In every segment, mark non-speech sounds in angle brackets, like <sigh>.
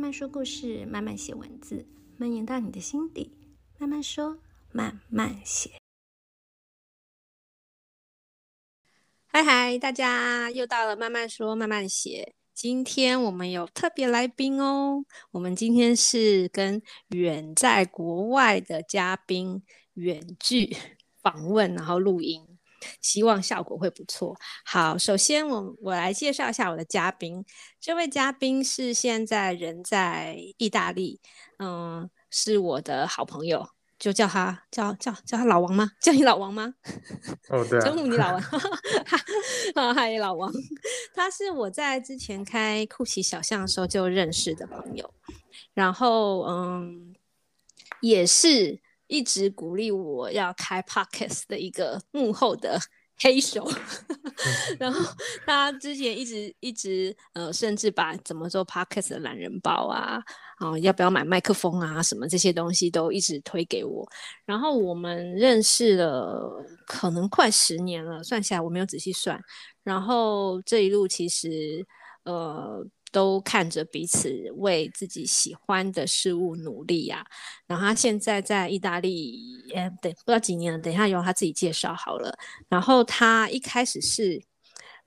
慢慢说故事，慢慢写文字，蔓延到你的心底。慢慢说，慢慢写。嗨嗨，大家又到了慢慢说慢慢写。今天我们有特别来宾哦，我们今天是跟远在国外的嘉宾远距访问，然后录音。希望效果会不错。好，首先我我来介绍一下我的嘉宾。这位嘉宾是现在人在意大利，嗯，是我的好朋友，就叫他叫叫叫他老王吗？叫你老王吗？<laughs> 哦，对、啊，称呼你老王。<laughs> 哈，嗨，老王，他是我在之前开酷奇小巷的时候就认识的朋友，然后嗯，也是。一直鼓励我要开 podcast 的一个幕后的黑手，<laughs> 然后他之前一直一直呃，甚至把怎么做 podcast 的懒人包啊，啊、呃，要不要买麦克风啊，什么这些东西都一直推给我。然后我们认识了可能快十年了，算下来我没有仔细算。然后这一路其实呃。都看着彼此为自己喜欢的事物努力呀、然后他现在在意大利，哎，对，不知道几年了。等一下由他自己介绍好了。然后他一开始是，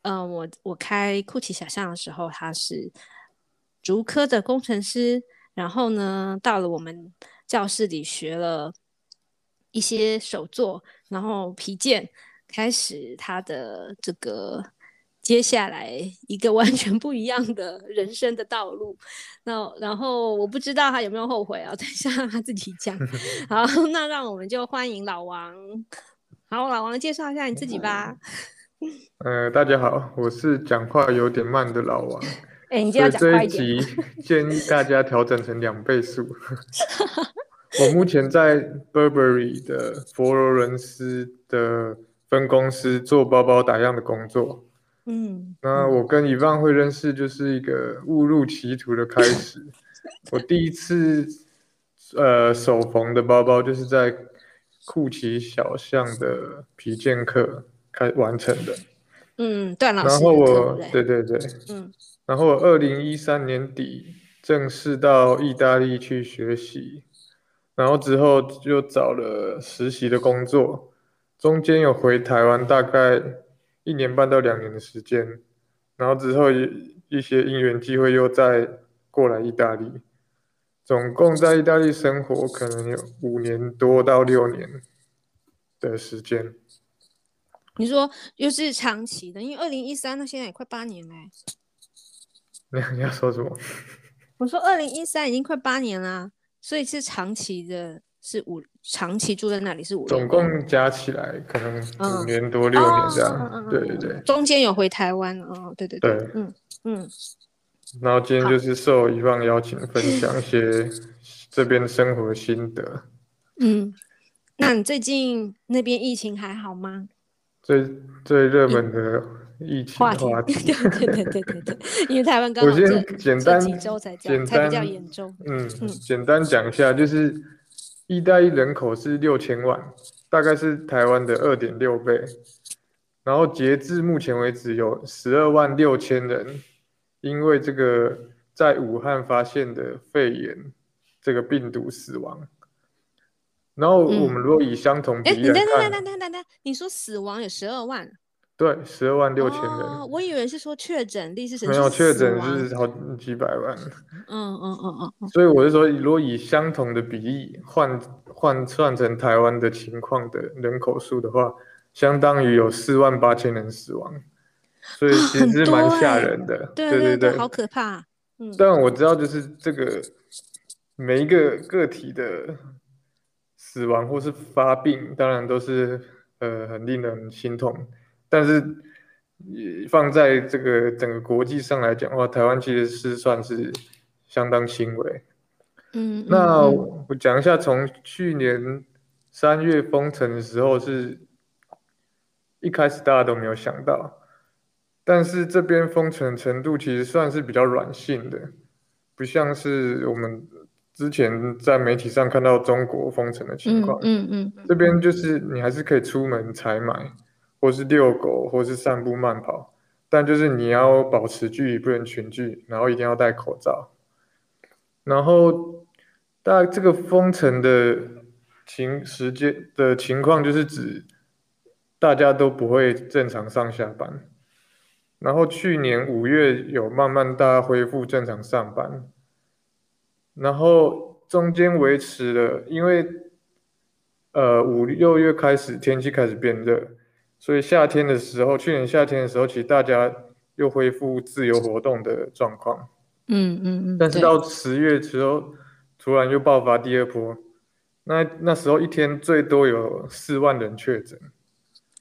嗯、呃，我我开酷奇小象的时候，他是竹科的工程师。然后呢，到了我们教室里学了一些手作，然后皮件，开始他的这个。接下来一个 <laughs> 完全不一样的人生的道路，那然后我不知道他有没有后悔啊？<laughs> 等一下让他自己讲。<laughs> 好，那让我们就欢迎老王。好，老王介绍一下你自己吧。呃，大家好，我是讲话有点慢的老王。哎、欸，你就要讲快一点。这一集建议大家调整成两倍速。我目前在 Burberry 的佛罗伦斯的分公司做包包打样的工作。嗯，那我跟伊万会认识，就是一个误入歧途的开始。我第一次呃手缝的包包，就是在酷奇小巷的皮件课开完成的。嗯，段老师。然后我对对对，嗯，然后我二零一三年底正式到意大利去学习，然后之后就找了实习的工作，中间有回台湾大概。一年半到两年的时间，然后之后一一些因缘机会又再过来意大利，总共在意大利生活可能有五年多到六年的时间。你说又是长期的，因为二零一三到现在也快八年嘞。你你要说什么？我说二零一三已经快八年了，所以是长期的。是五长期住在那里是五，总共加起来可能五年多六年这样，嗯、对对对。中间有回台湾哦，对对对，对嗯嗯。然后今天就是受伊万邀请，分享一些 <laughs> 这边生活心得。嗯，那你最近那边疫情还好吗？最最热门的疫情话题，话 <laughs> 题对对对对因为台湾刚好这我先简单几周才简单才比较严重，嗯嗯，简单讲一下就是。意大利人口是六千万，大概是台湾的二点六倍。然后截至目前为止，有十二万六千人因为这个在武汉发现的肺炎这个病毒死亡。然后我们如果以相同比例来看，等等等等等等，你说死亡有十二万？对，十二万六千人。哦，我以为是说确诊率是没有确诊是好几百万。嗯嗯嗯嗯。所以我是说，如果以相同的比例换换算成台湾的情况的人口数的话，相当于有四万八千人死亡。所以其实蛮吓人的。对对对，好可怕。嗯。但我知道，就是这个每一个个体的死亡或是发病，当然都是呃很令人心痛。但是，放在这个整个国际上来讲的话，台湾其实是算是相当轻微。嗯，那我讲一下，从去年三月封城的时候，是一开始大家都没有想到，但是这边封城程度其实算是比较软性的，不像是我们之前在媒体上看到中国封城的情况。嗯嗯，这边就是你还是可以出门采买。或是遛狗，或是散步慢跑，但就是你要保持距离，不能群聚，然后一定要戴口罩。然后大这个封城的情时间的情况，就是指大家都不会正常上下班。然后去年五月有慢慢大家恢复正常上班，然后中间维持了，因为呃五六月开始天气开始变热，所以夏天的时候，去年夏天的时候，其实大家又恢复自由活动的状况。嗯嗯嗯，但是到十月之后，突然又爆发第二波，那那时候一天最多有四万人确诊，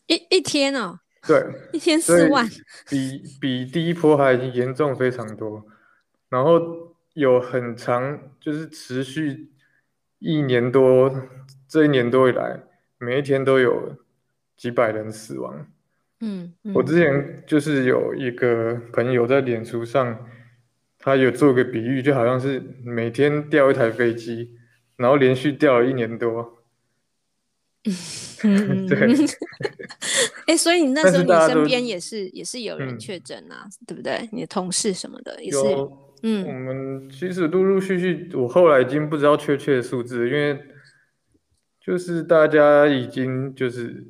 一一天哦，对，一天四万，比比第一波还严重非常多，然后有很长，就是持续一年多，这一年多以来，每一天都有几百人死亡。嗯，嗯，我之前就是有一个朋友在脸书上。他有做个比喻，就好像是每天掉一台飞机，然后连续掉了一年多。嗯，<laughs> 对。哎、<laughs> 欸，所以你那时候你身边也是也是有人确诊啊、嗯，对不对？你的同事什么的也是。嗯，我们其实陆陆续续，我后来已经不知道确切的数字，因为就是大家已经就是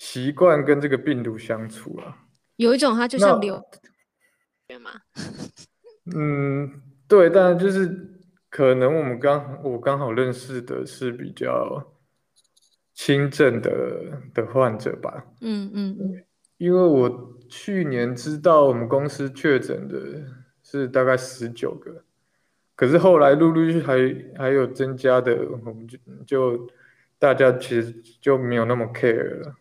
习惯跟这个病毒相处了。有一种，它就像流，对吗？嗯，对，但就是可能我们刚我刚好认识的是比较轻症的的患者吧。嗯嗯嗯，因为我去年知道我们公司确诊的是大概十九个，可是后来陆陆续续还还有增加的，我们就就大家其实就没有那么 care 了。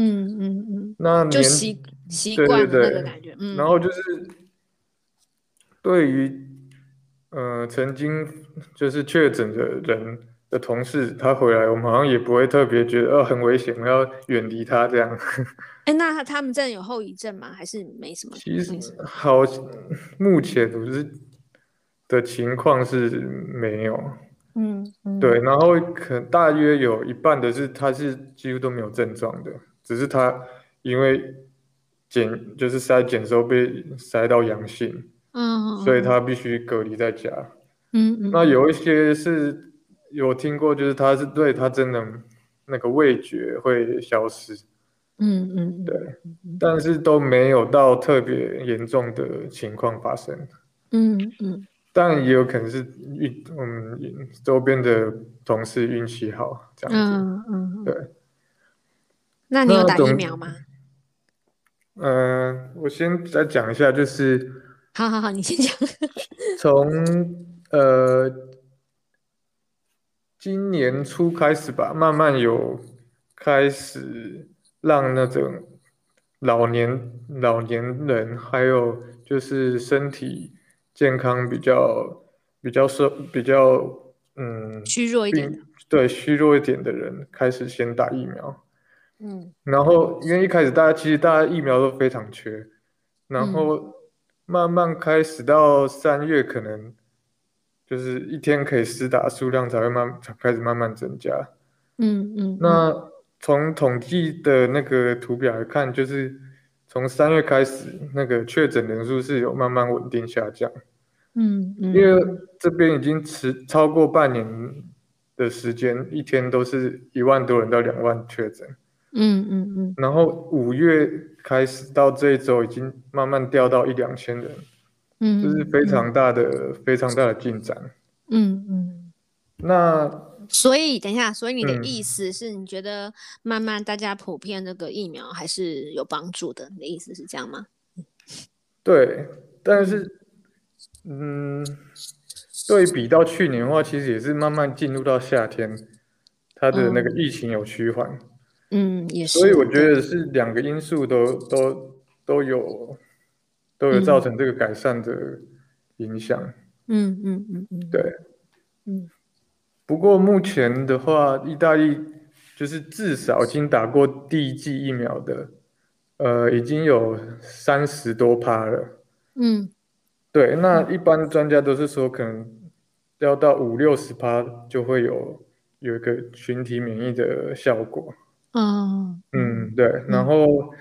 嗯嗯嗯，那年就习习惯那个感觉，嗯，然后就是。对于，呃，曾经就是确诊的人的同事，他回来，我们好像也不会特别觉得，哦，很危险，我要远离他这样。<laughs> 哎，那他们真的有后遗症吗？还是没什么？其实好，目前不是的情况是没有。嗯嗯。对，然后可大约有一半的是，他是几乎都没有症状的，只是他因为检就是筛检时候被筛到阳性。嗯，所以他必须隔离在家。嗯嗯。那有一些是有听过，就是他是对他真的那个味觉会消失。嗯嗯。对，但是都没有到特别严重的情况发生。嗯嗯。但也有可能是运嗯周边的同事运气好这样子。嗯嗯。对。那你有打疫苗吗？嗯、呃，我先再讲一下，就是。好好好，你先讲。<laughs> 从呃今年初开始吧，慢慢有开始让那种老年老年人，还有就是身体健康比较比较瘦比较嗯虚弱一点，对虚弱一点的人开始先打疫苗。嗯，然后因为一开始大家其实大家疫苗都非常缺，然后。嗯慢慢开始到三月，可能就是一天可以施打数量才会慢才开始慢慢增加。嗯嗯。那从统计的那个图表来看，就是从三月开始，那个确诊人数是有慢慢稳定下降。嗯嗯。因为这边已经持超过半年的时间，一天都是一万多人到两万确诊。嗯嗯嗯，然后五月开始到这一周已经慢慢掉到一两千人，嗯，这、就是非常大的、嗯、非常大的进展。嗯嗯，那所以等一下，所以你的意思是你觉得慢慢大家普遍这个疫苗还是有帮助的？你的意思是这样吗？对，但是嗯，对比到去年的话，其实也是慢慢进入到夏天，它的那个疫情有趋缓。嗯嗯，也是。所以我觉得是两个因素都都都有都有造成这个改善的影响。嗯嗯嗯嗯，对，嗯。不过目前的话，意大利就是至少已经打过第一剂疫苗的，呃，已经有三十多趴了。嗯，对。那一般专家都是说，可能要到五六十趴就会有有一个群体免疫的效果。哦，嗯，对，然后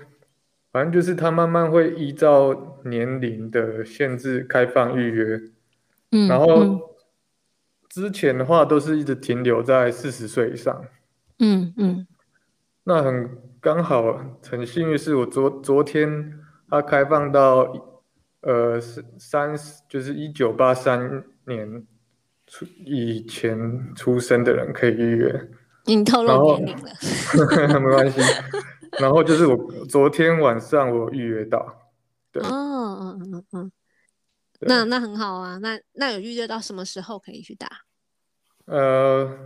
反正就是他慢慢会依照年龄的限制开放预约，嗯，然后之前的话都是一直停留在四十岁以上。嗯嗯，那很刚好，很幸运是我昨昨天他开放到呃三就是一九八三年出以前出生的人可以预约。你透露年龄了，<laughs> 没关系。然后就是我昨天晚上我预约到，对，哦，嗯嗯嗯，那那很好啊，那那有预约到什么时候可以去打？呃，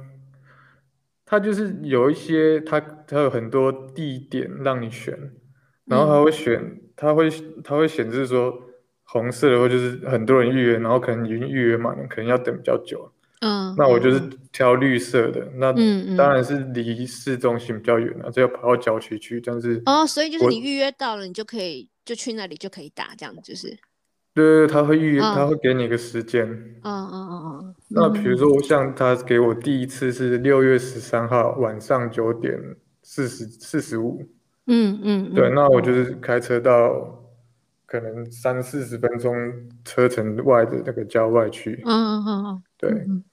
他就是有一些，他他有很多地点让你选，然后他会选，嗯、他会他会显示说红色的话就是很多人预约，然后可能已经预约满了，可能要等比较久。嗯，那我就是挑绿色的，那当然是离市中心比较远了，这、嗯、要跑到郊区去，但是哦，所以就是你预约到了，你就可以就去那里就可以打，这样子就是。对对对，他会预约，哦、他会给你一个时间。嗯嗯嗯嗯。那比如说，像他给我第一次是六月十三号晚上九点四十四十五。嗯嗯。对，那我就是开车到可能三四十分钟车程外的那个郊外去。嗯嗯嗯嗯。对。嗯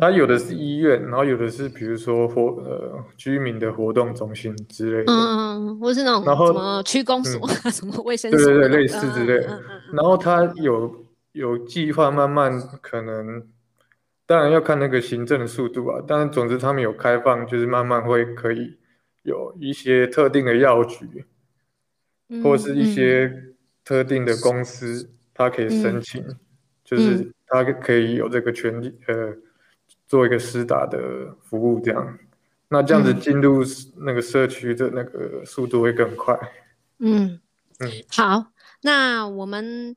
它有的是医院，然后有的是比如说活呃居民的活动中心之类的，嗯嗯，或是那种什么区公所、嗯、<laughs> 什么卫生所，对对对，类似之类的。嗯嗯嗯、然后它有有计划慢慢可能，当然要看那个行政的速度啊。但是总之他们有开放，就是慢慢会可以有一些特定的药局，嗯、或是一些特定的公司，它可以申请，嗯、就是它可以有这个权利，呃。做一个施打的服务，这样，那这样子进入那个社区的那个速度会更快。嗯嗯，好，那我们。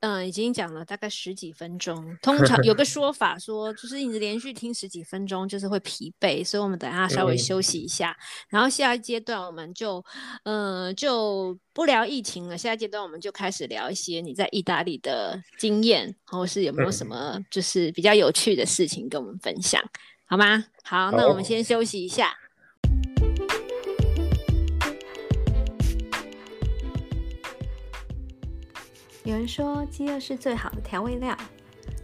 嗯、呃，已经讲了大概十几分钟。通常有个 <laughs> 说法说，就是一直连续听十几分钟，就是会疲惫。所以，我们等一下稍微休息一下。嗯、然后下一阶段我们就，嗯、呃，就不聊疫情了。下一阶段我们就开始聊一些你在意大利的经验，或是有没有什么就是比较有趣的事情跟我们分享，好吗？好，那我们先休息一下。有人说，饥饿是最好的调味料。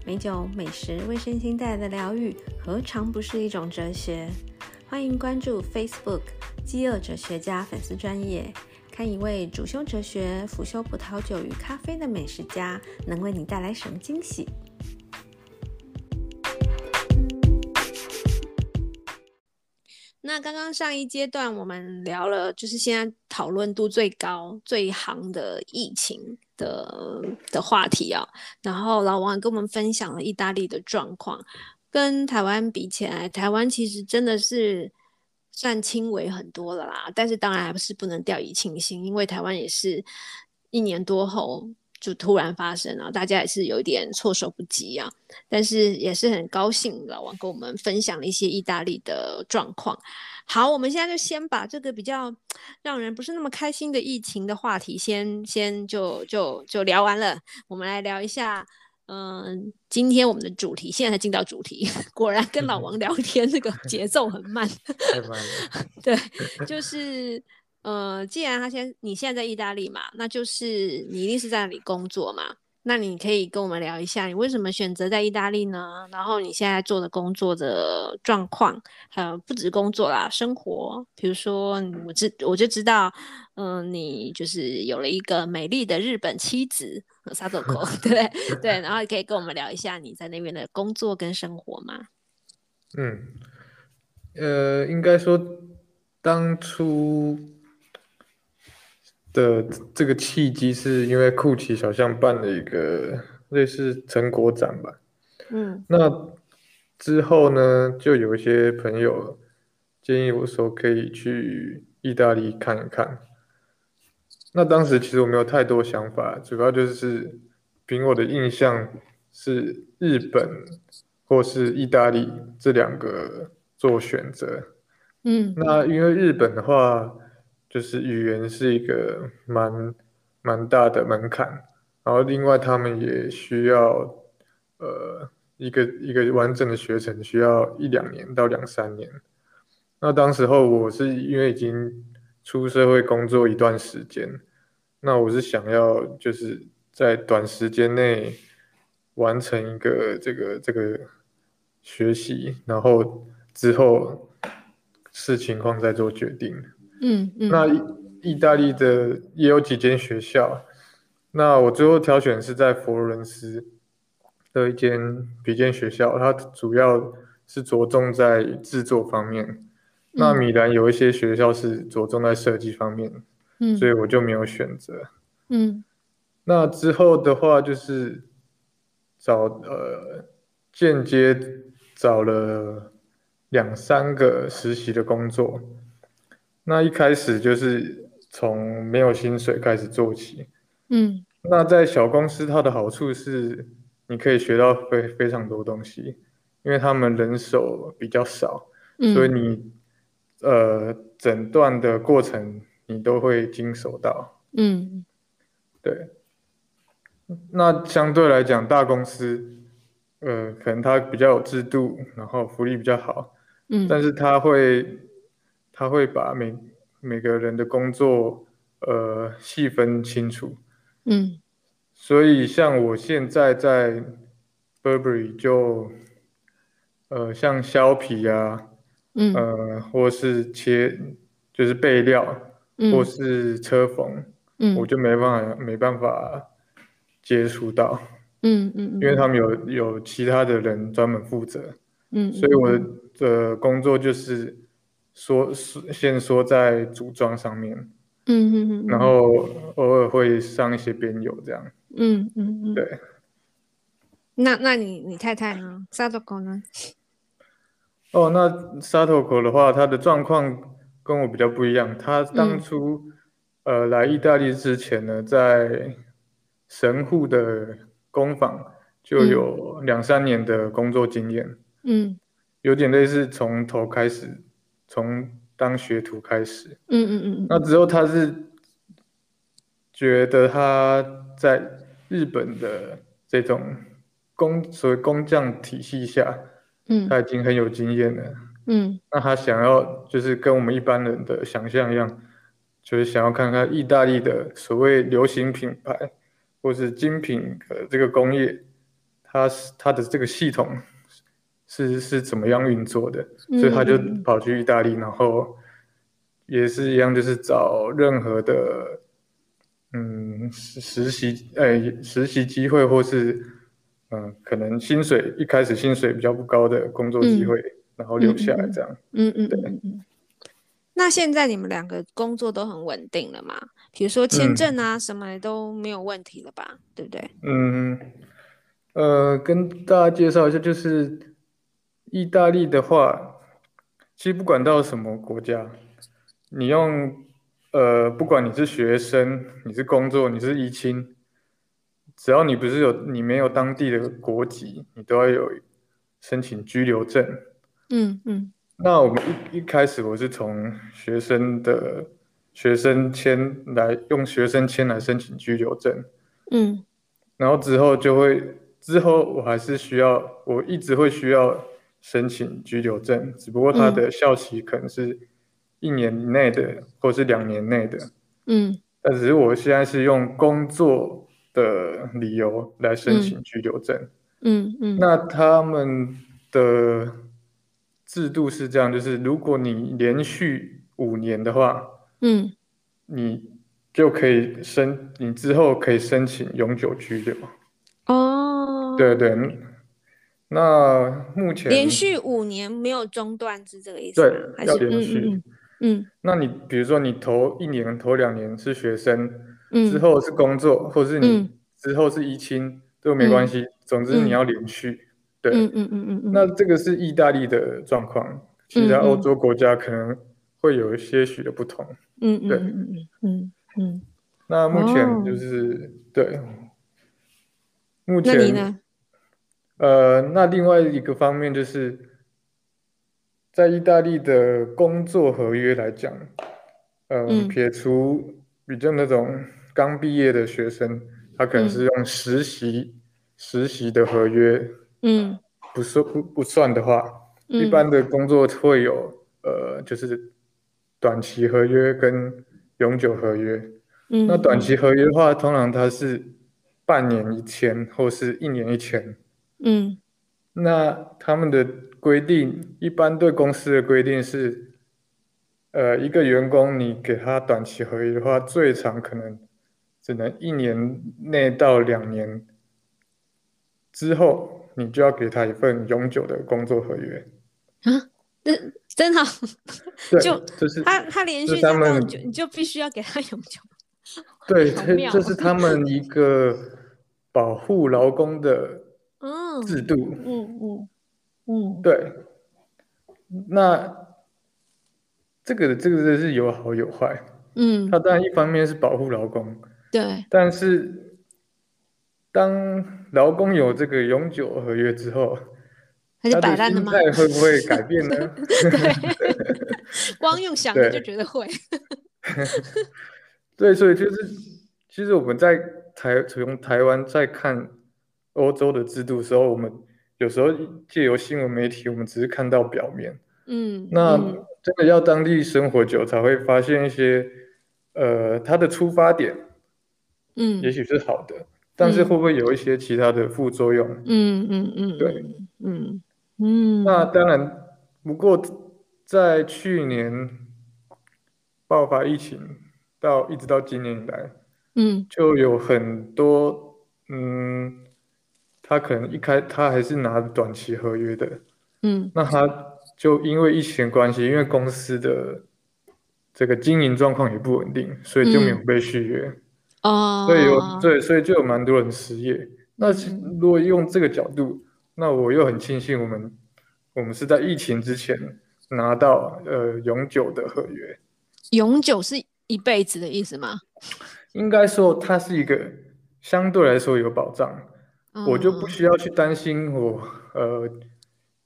美酒、美食为身心带来的疗愈，何尝不是一种哲学？欢迎关注 Facebook“ 饥饿哲学家”粉丝专业，看一位主修哲学、辅修葡萄酒与咖啡的美食家，能为你带来什么惊喜？那刚刚上一阶段我们聊了，就是现在讨论度最高、最夯的疫情的的话题啊。然后老王跟我们分享了意大利的状况，跟台湾比起来，台湾其实真的是算轻微很多了啦。但是当然还是不能掉以轻心，因为台湾也是一年多后。就突然发生啊，大家也是有点措手不及啊。但是也是很高兴，老王跟我们分享了一些意大利的状况。好，我们现在就先把这个比较让人不是那么开心的疫情的话题先先就就就聊完了。我们来聊一下，嗯、呃，今天我们的主题，现在才进到主题，<laughs> 果然跟老王聊天这个节奏很慢，太慢了。<laughs> 对，就是。呃，既然他先你现在在意大利嘛，那就是你一定是在那里工作嘛。那你可以跟我们聊一下，你为什么选择在意大利呢？然后你现在做的工作的状况，还有不止工作啦，生活，比如说我知我就知道，嗯、呃，你就是有了一个美丽的日本妻子萨佐口，<laughs> 对对？对，然后也可以跟我们聊一下你在那边的工作跟生活吗？嗯，呃，应该说当初。的这个契机是因为酷奇小象办了一个类似成果展吧，嗯，那之后呢，就有一些朋友建议我说可以去意大利看一看。那当时其实我没有太多想法，主要就是凭我的印象是日本或是意大利这两个做选择，嗯，那因为日本的话。就是语言是一个蛮蛮大的门槛，然后另外他们也需要呃一个一个完整的学程，需要一两年到两三年。那当时候我是因为已经出社会工作一段时间，那我是想要就是在短时间内完成一个这个这个学习，然后之后视情况再做决定。嗯嗯。那意大利的也有几间学校，那我最后挑选是在佛罗伦斯的一间别间学校，它主要是着重在制作方面。嗯、那米兰有一些学校是着重在设计方面，嗯，所以我就没有选择。嗯，那之后的话就是找呃间接找了两三个实习的工作。那一开始就是从没有薪水开始做起。嗯，那在小公司，它的好处是。你可以学到非非常多东西，因为他们人手比较少，嗯、所以你呃诊断的过程你都会经手到。嗯，对。那相对来讲，大公司呃可能它比较有制度，然后福利比较好。嗯，但是它会他会把每每个人的工作呃细分清楚。嗯。所以，像我现在在 Burberry 就，呃，像削皮啊，嗯，呃，或是切，就是备料，嗯，或是车缝，嗯，我就没办法，没办法接触到，嗯嗯，因为他们有有其他的人专门负责，嗯，所以我的工作就是说，先说在组装上面，嗯嗯嗯，然后偶尔会上一些边油这样。嗯嗯嗯，对。那那你你太太呢？沙头口呢？哦，那沙头口的话，他的状况跟我比较不一样。他当初、嗯、呃来意大利之前呢，在神户的工坊就有两三年的工作经验。嗯，有点类似从头开始，从当学徒开始。嗯嗯嗯。那之后他是觉得他在。日本的这种工所谓工匠体系下，嗯，他已经很有经验了，嗯，那他想要就是跟我们一般人的想象一样，就是想要看看意大利的所谓流行品牌或是精品的这个工业，它是它的这个系统是是怎么样运作的，所以他就跑去意大利，然后也是一样，就是找任何的。嗯，实实习，哎、欸，实习机会或是，嗯、呃，可能薪水一开始薪水比较不高的工作机会，嗯、然后留下来这样。嗯嗯，对。那现在你们两个工作都很稳定了吗？比如说签证啊什么的都没有问题了吧？嗯、对不对？嗯，呃，跟大家介绍一下，就是意大利的话，其实不管到什么国家，你用。呃，不管你是学生，你是工作，你是移亲，只要你不是有你没有当地的国籍，你都要有申请居留证。嗯嗯。那我们一一开始我是从学生的学生签来用学生签来申请居留证。嗯。然后之后就会之后我还是需要我一直会需要申请居留证，只不过它的效期可能是。一年以内的，或是两年内的，嗯，但只是我现在是用工作的理由来申请居留证，嗯嗯，嗯，那他们的制度是这样，就是如果你连续五年的话，嗯，你就可以申，你之后可以申请永久居留，哦，对对，那目前连续五年没有中断是这个意思？对，还是要连续。嗯嗯嗯，那你比如说你头一年、头两年是学生，嗯，之后是工作，或是你之后是依亲都没关系，总之你要连续，对，嗯嗯嗯嗯，那这个是意大利的状况，其他欧洲国家可能会有一些许的不同，嗯对，嗯嗯嗯嗯，那目前就是对，目前，那你呢？呃，那另外一个方面就是。在意大利的工作合约来讲，呃、嗯，撇除比较那种刚毕业的学生，他可能是用实习、嗯、实习的合约，嗯，不算不不算的话，嗯、一般的工作会有呃，就是短期合约跟永久合约。嗯，那短期合约的话，通常它是半年一签或是一年一签。嗯，那他们的规定，一般对公司的规定是，呃，一个员工你给他短期合约的话，最长可能只能一年内到两年之后，你就要给他一份永久的工作合约。啊，那真好，就就是他他连续他们就你就必须要给他永久。对，这 <laughs> 这是他们一个保护劳工的制度。嗯嗯嗯，嗯，对。那这个这个是有好有坏。嗯，它当然一方面是保护劳工，对。但是当劳工有这个永久合约之后，他就摆烂了吗？他的会不会改变呢？<laughs> 对，<laughs> 光用想的就觉得会。<laughs> 对，所以就是，其实我们在台从台湾在看欧洲的制度的时候，我们有时候借由新闻媒体，我们只是看到表面。嗯，那真的要当地生活久，才会发现一些，呃，它的出发点，嗯，也许是好的，嗯，但是会不会有一些其他的副作用？嗯嗯嗯，对，嗯嗯。那当然，不过在去年爆发疫情。到一直到今年以来，嗯，就有很多，嗯，他可能一开他还是拿短期合约的，嗯，那他就因为疫情关系，因为公司的这个经营状况也不稳定，所以就没有被续约，哦、嗯，所以有对，所以就有蛮多人失业。那如果用这个角度，那我又很庆幸我们我们是在疫情之前拿到呃永久的合约，永久是。一辈子的意思吗？应该说，它是一个相对来说有保障，嗯、我就不需要去担心我呃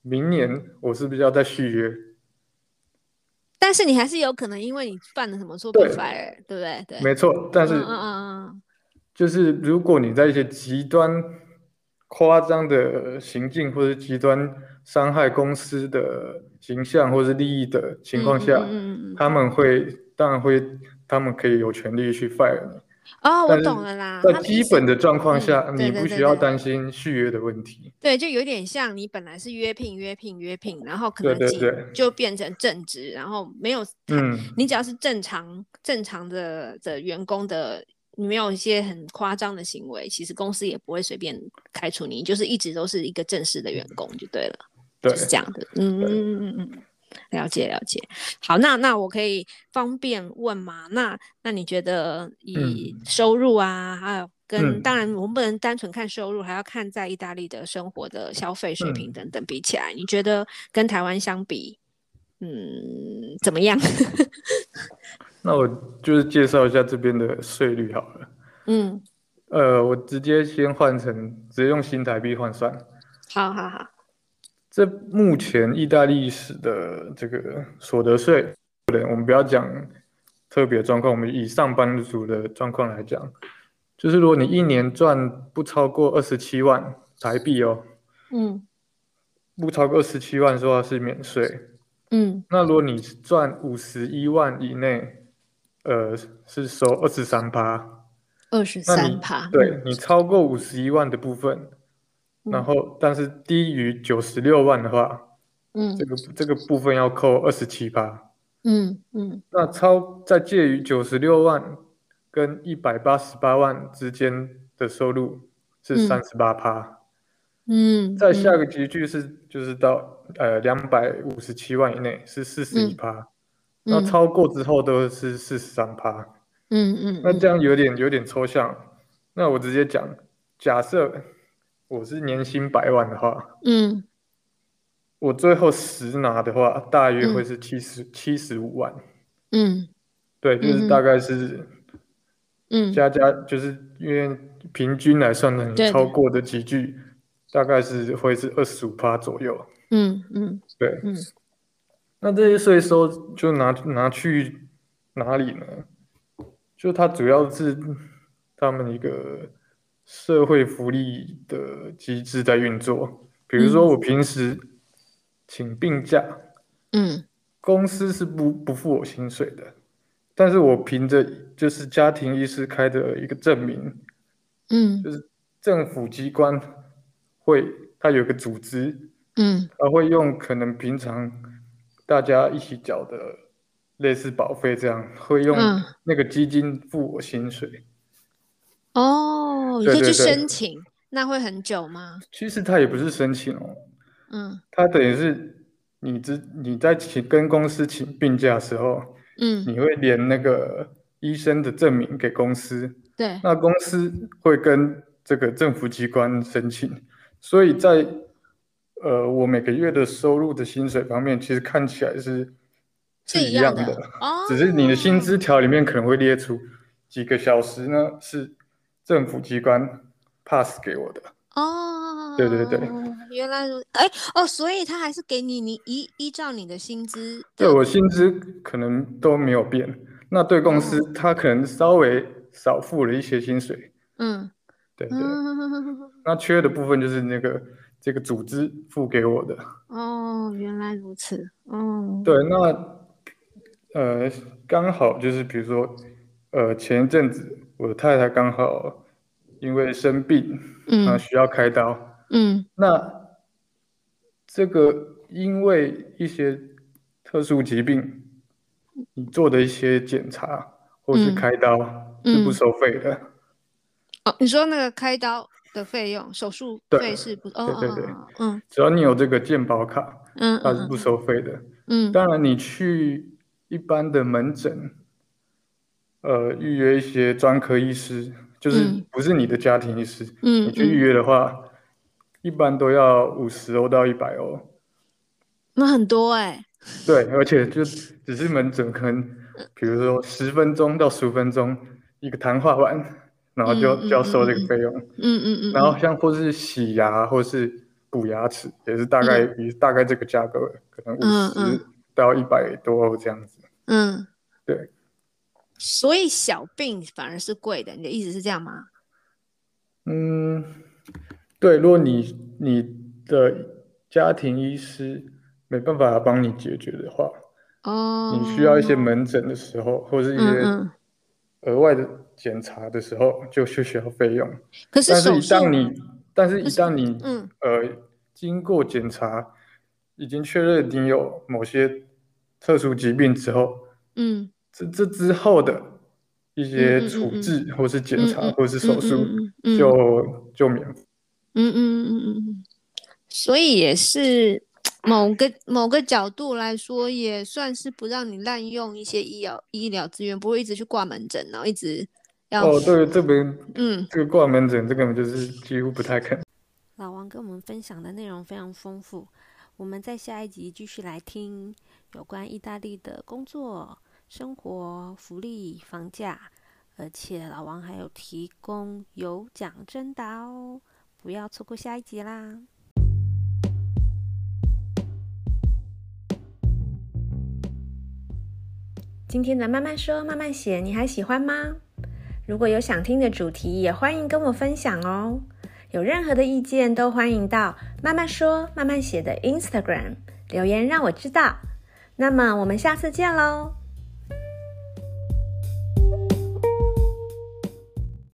明年我是不是要再续约。但是你还是有可能因为你犯了什么错被 fire，对不对？对，没错。但是，嗯嗯嗯，就是如果你在一些极端夸张的行径或者极端伤害公司的形象或是利益的情况下，嗯嗯嗯嗯他们会当然会。他们可以有权利去 fire 你哦，我懂了啦。在基本的状况下，你不需要担心续约的问题。对，就有点像你本来是约聘、约聘、约聘，然后可能对对对就变成正职，然后没有嗯，你只要是正常正常的的员工的，你没有一些很夸张的行为，其实公司也不会随便开除你，就是一直都是一个正式的员工就对了，对，就是这样的。嗯嗯嗯嗯嗯。了解了解，好，那那我可以方便问吗？那那你觉得以收入啊，嗯、还有跟、嗯、当然我们不能单纯看收入，还要看在意大利的生活的消费水平等等比起来，嗯、你觉得跟台湾相比，嗯，怎么样？<laughs> 那我就是介绍一下这边的税率好了。嗯，呃，我直接先换成直接用新台币换算。好好好。这目前意大利史的这个所得税，对，我们不要讲特别状况，我们以上班族的状况来讲，就是如果你一年赚不超过二十七万台币哦，嗯，不超过二十七万的话是免税，嗯，那如果你赚五十一万以内，呃，是收二十三趴，二十三趴，对，你超过五十一万的部分。然后，但是低于九十六万的话，嗯，这个这个部分要扣二十七趴，嗯嗯，那超在介于九十六万跟一百八十八万之间的收入是三十八趴，嗯，在下个级距是就是到呃两百五十七万以内是四十一趴，那超过之后都是四十三趴，嗯嗯，那这样有点有点抽象，那我直接讲，假设。我是年薪百万的话，嗯，我最后实拿的话，大约会是七十七十五万，嗯，对，就是大概是，嗯，加加就是因为平均来算呢，你超过的几句，大概是会是二十五趴左右，嗯嗯，对，嗯，那这些税收就拿拿去哪里呢？就它主要是他们一个。社会福利的机制在运作，比如说我平时请病假，嗯，公司是不不付我薪水的，但是我凭着就是家庭医师开的一个证明，嗯，就是政府机关会，它有个组织，嗯，它会用可能平常大家一起缴的类似保费这样，会用那个基金付我薪水。嗯、哦，你可以去申请，对对对，那会很久吗？其实它也不是申请哦，嗯，它等于是你之你在请跟公司请病假的时候，嗯，你会连那个医生的证明给公司，对，那公司会跟这个政府机关申请。所以在呃，我每个月的收入的薪水方面，其实看起来是是一样的，样的。哦，只是你的薪资条里面可能会列出几个小时呢是政府机关 pass 给我的哦。对对对，原来如哎哦，所以他还是给你你依依照你的薪资，对我薪资可能都没有变，那对公司他可能稍微少付了一些薪水，嗯。对对，那缺的部分就是那个这个组织付给我的。哦，原来如此。哦，对，那呃，刚好就是比如说，呃，前一阵子我的太太刚好因为生病，嗯，啊，需要开刀，嗯，那这个因为一些特殊疾病，你做的一些检查或是开刀是不收费的。嗯哦，你说那个开刀的费用，手术费是不？对对对，嗯，只要你有这个健保卡，嗯，它是不收费的。嗯，当然你去一般的门诊，呃，预约一些专科医师，就是不是你的家庭医师，嗯，你去预约的话，一般都要五十欧到一百欧，那很多哎。对，而且就只是门诊，可能比如说十分钟到十五分钟一个谈话完。然后就就要收这个费用，嗯嗯嗯，嗯，然后像或是洗牙或是补牙齿，也是大概大概这个价格，可能五十到一百多这样子，嗯，对。所以小病反而是贵的，你的意思是这样吗？嗯，对。如果你你的家庭医师没办法帮你解决的话，哦，你需要一些门诊的时候，或是一些额外的。检查的时候就需需要费用，可是，但是一旦你，但是一旦你，嗯，呃，经过检查，已经确认你有某些特殊疾病之后，嗯，这这之后的一些处置或是检查或是手术就就免费，嗯嗯嗯嗯嗯，所以也是。某个某个角度来说，也算是不让你滥用一些医疗医疗资源，不会一直去挂门诊，然后一直要哦，对，这边嗯，这个挂门诊，这个就是几乎不太可能。老王跟我们分享的内容非常丰富，我们在下一集继续来听有关意大利的工作、生活、福利、房价，而且老王还有提供有奖征答哦，不要错过下一集啦。今天的慢慢说慢慢写，你还喜欢吗？如果有想听的主题，也欢迎跟我分享哦。有任何的意见，都欢迎到慢慢说慢慢写的 Instagram 留言让我知道。那么我们下次见喽。